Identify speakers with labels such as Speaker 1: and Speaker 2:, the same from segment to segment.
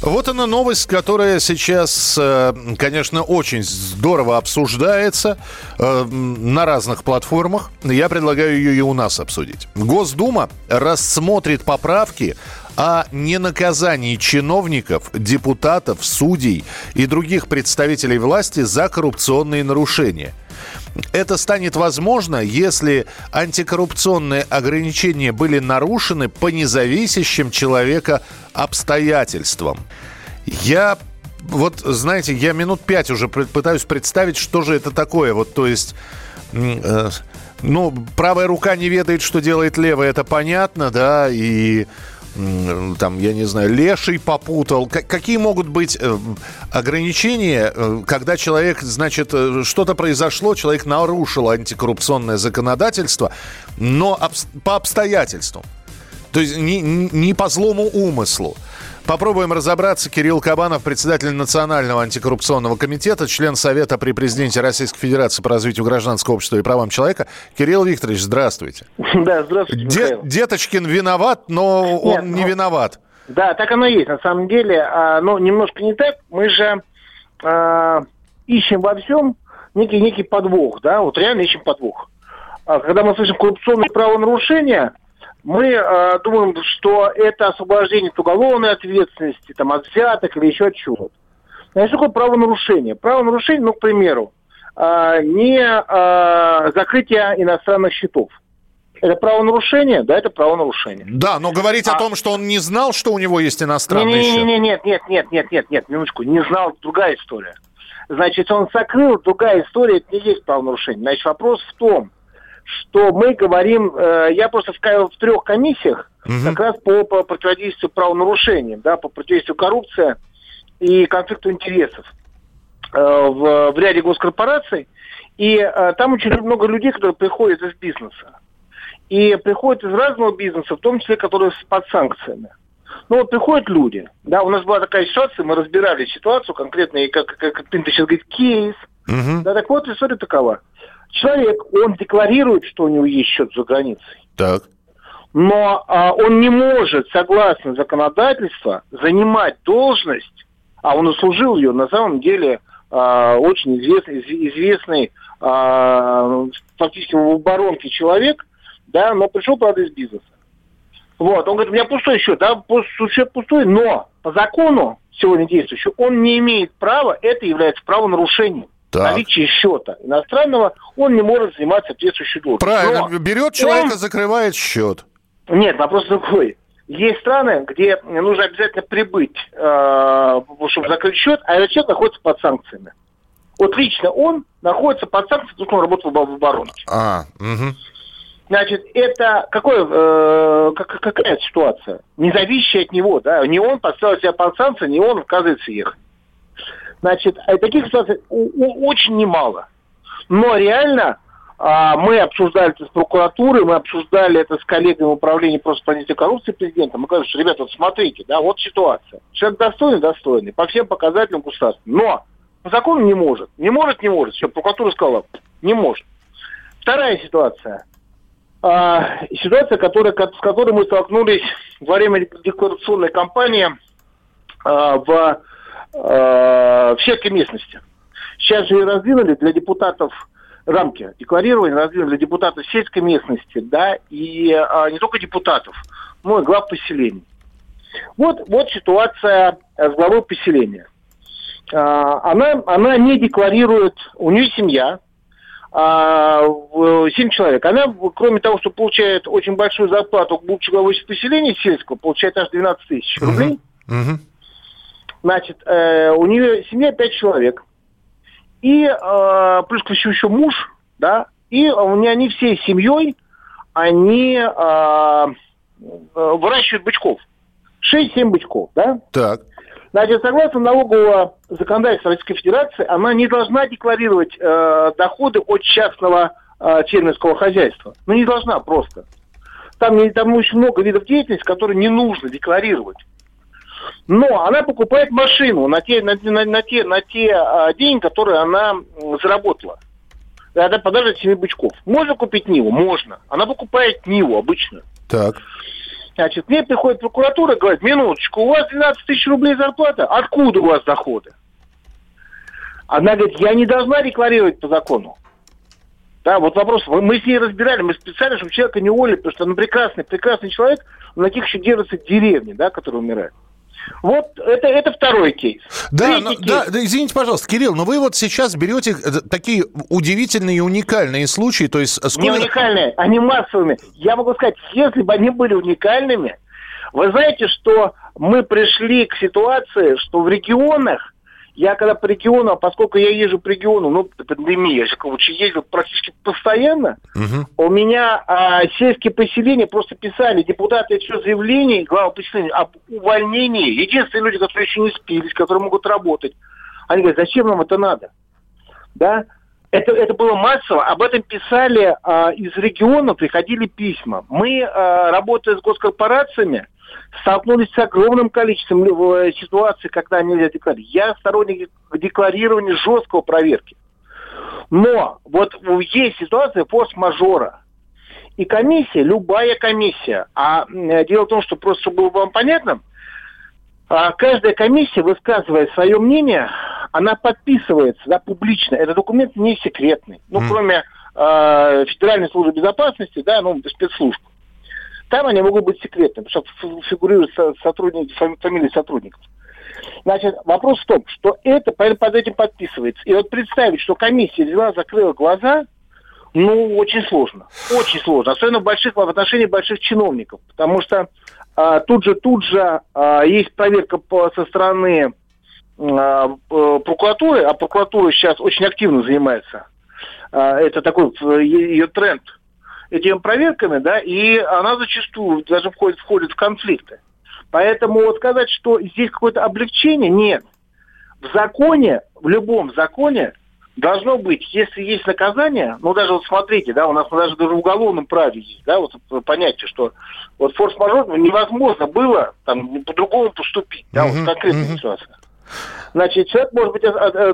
Speaker 1: Вот она новость, которая сейчас, э, конечно, очень здорово обсуждается э, на разных платформах. Я предлагаю ее и у нас обсудить. Госдума рассмотрит поправки о ненаказании чиновников, депутатов, судей и других представителей власти за коррупционные нарушения – это станет возможно, если антикоррупционные ограничения были нарушены по независящим человека обстоятельствам. Я вот, знаете, я минут пять уже пытаюсь представить, что же это такое. Вот, то есть... Э, ну, правая рука не ведает, что делает левая, это понятно, да, и там, я не знаю, леший попутал. Какие могут быть э, ограничения, э, когда человек, значит, э, что-то произошло, человек нарушил антикоррупционное законодательство, но по обстоятельствам? То есть не, не по злому умыслу. Попробуем разобраться. Кирилл Кабанов, председатель Национального антикоррупционного комитета, член Совета при президенте Российской Федерации по развитию гражданского общества и правам человека. Кирилл Викторович, здравствуйте.
Speaker 2: Да, здравствуйте,
Speaker 1: Де- Деточкин виноват, но Нет, он не ну, виноват.
Speaker 2: Да, так оно и есть на самом деле. А, но немножко не так. Мы же а, ищем во всем некий, некий подвох, да, вот реально ищем подвох. А, когда мы слышим коррупционные правонарушения – мы э, думаем, что это освобождение от уголовной ответственности, там, от взяток или еще от чего-то. Значит, такое правонарушение? Правонарушение, ну, к примеру, э, не э, закрытие иностранных счетов. Это правонарушение? Да, это правонарушение.
Speaker 1: Да, но говорить а... о том, что он не знал, что у него есть иностранный не, счет.
Speaker 2: Нет, нет, нет, нет, нет, нет, нет, минуточку, не знал, другая история. Значит, он сокрыл, другая история, это не есть правонарушение. Значит, вопрос в том, что мы говорим, э, я просто в, в трех комиссиях угу. как раз по, по противодействию правонарушениям, да, по противодействию коррупции и конфликту интересов э, в, в ряде госкорпораций. И э, там очень много людей, которые приходят из бизнеса. И приходят из разного бизнеса, в том числе, которые под санкциями. Ну вот приходят люди, да, у нас была такая ситуация, мы разбирали ситуацию конкретно, и как, как, как ты сейчас говорит, кейс. Угу. Да, так вот, история такова человек, он декларирует, что у него есть счет за границей.
Speaker 1: Так.
Speaker 2: Но а, он не может, согласно законодательству, занимать должность, а он услужил ее на самом деле а, очень известный, известный а, фактически в оборонке человек, да, но пришел, правда, из бизнеса. Вот, он говорит, у меня пустой счет, да, счет пустой, но по закону сегодня действующему он не имеет права, это является правонарушением так. наличие счета иностранного, он не может занимать соответствующую должность.
Speaker 1: Правильно, Но берет человека, он... закрывает счет.
Speaker 2: Нет, вопрос другой. Есть страны, где нужно обязательно прибыть, э, чтобы закрыть счет, а этот счет находится под санкциями. Вот лично он находится под санкциями, потому что он работал в оборонке.
Speaker 1: А, угу.
Speaker 2: Значит, это какое, э, как, какая ситуация? Не зависящая от него, да? Не он поставил себя под санкции, не он отказывается ехать. Значит, а таких ситуаций очень немало. Но реально а, мы обсуждали это с прокуратурой, мы обсуждали это с коллегами управления просто понятия коррупции президента. Мы говорим, что, ребята, вот смотрите, да, вот ситуация. Человек достойный, достойный, по всем показателям государства. Но по закону не может. Не может, не может. Все, прокуратура сказала, не может. Вторая ситуация. А, ситуация, которая, с которой мы столкнулись во время декларационной кампании а, в э, в сельской местности. Сейчас же раздвинули для депутатов рамки декларирования, раздвинули для депутатов сельской местности, да, и э, не только депутатов, но и глав поселений. Вот, вот ситуация с главой поселения. Э, она, она не декларирует, у нее семья, а, 7 человек. Она, кроме того, что получает очень большую зарплату, будучи главой поселения сельского, получает аж 12 тысяч рублей. Uh-huh. Значит, э, у нее семья пять человек. И э, плюс к еще, еще муж, да, и они всей семьей, они э, э выращивают бычков. 6-7 бычков, да?
Speaker 1: Так.
Speaker 2: Значит, согласно налогового законодательства Российской Федерации, она не должна декларировать э, доходы от частного э, фермерского хозяйства. Ну, не должна просто. Там, там очень много видов деятельности, которые не нужно декларировать. Но она покупает машину на те, на, на, на те, на те а, деньги, которые она заработала. Она подажит 7 бычков. Можно купить Ниву? Можно. Она покупает Ниву обычно.
Speaker 1: Так.
Speaker 2: Значит, мне приходит прокуратура и говорит, минуточку, у вас 12 тысяч рублей зарплата, откуда у вас доходы? Она говорит, я не должна декларировать по закону. Да, вот вопрос, мы с ней разбирали, мы специально, чтобы человека не уволили, потому что он прекрасный, прекрасный человек, на таких еще держатся деревни, да, которые умирают. Вот это, это второй кейс.
Speaker 1: Да, но, кейс. да, извините, пожалуйста, Кирилл, но вы вот сейчас берете э, такие удивительные и уникальные случаи, то есть...
Speaker 2: Сколько... Не уникальные, они массовыми. Я могу сказать, если бы они были уникальными, вы знаете, что мы пришли к ситуации, что в регионах я когда по региону, поскольку я езжу по региону, ну, пандемия, я же короче, ездил практически постоянно, угу. у меня а, сельские поселения просто писали, депутаты все заявление, глава поселения, об увольнении. Единственные люди, которые еще не спились, которые могут работать. Они говорят, зачем нам это надо? Да? Это, это было массово. Об этом писали а, из региона, приходили письма. Мы, а, работая с госкорпорациями, столкнулись с огромным количеством э, ситуаций, когда нельзя декларировать. Я сторонник декларирования жесткого проверки. Но вот есть ситуация форс-мажора. И комиссия, любая комиссия, а дело в том, что просто чтобы было вам понятно, а каждая комиссия, высказывая свое мнение, она подписывается да, публично. Этот документ не секретный. Ну, mm. кроме э, Федеральной службы безопасности, да, ну, спецслужб. Там они могут быть секретными, потому что фигурируют сотрудники, фамилии сотрудников. Значит, вопрос в том, что это под этим подписывается. И вот представить, что комиссия взяла, закрыла глаза, ну, очень сложно. Очень сложно. Особенно в, больших, в отношении больших чиновников. Потому что а, тут же, тут же а, есть проверка по, со стороны прокуратуры, а прокуратура сейчас очень активно занимается. А, это такой ее тренд – этими проверками, да, и она зачастую даже входит, входит в конфликты. Поэтому вот сказать, что здесь какое-то облегчение, нет. В законе, в любом законе должно быть, если есть наказание, ну даже вот смотрите, да, у нас даже, даже в уголовном праве есть, да, вот понятие, что вот форс-мажор невозможно было там по-другому поступить, да, uh-huh, вот конкретная uh-huh. ситуация. Значит, человек может быть,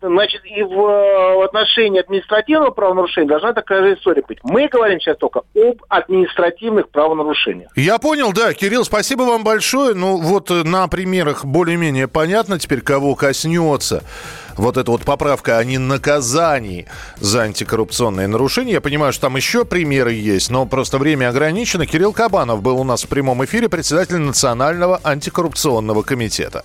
Speaker 2: значит, и в, в отношении административного правонарушения должна такая же история быть. Мы говорим сейчас только об административных правонарушениях.
Speaker 1: Я понял, да. Кирилл, спасибо вам большое. Ну, вот э, на примерах более-менее понятно теперь, кого коснется вот эта вот поправка о ненаказании за антикоррупционные нарушения. Я понимаю, что там еще примеры есть, но просто время ограничено. Кирилл Кабанов был у нас в прямом эфире, председатель Национального антикоррупционного комитета.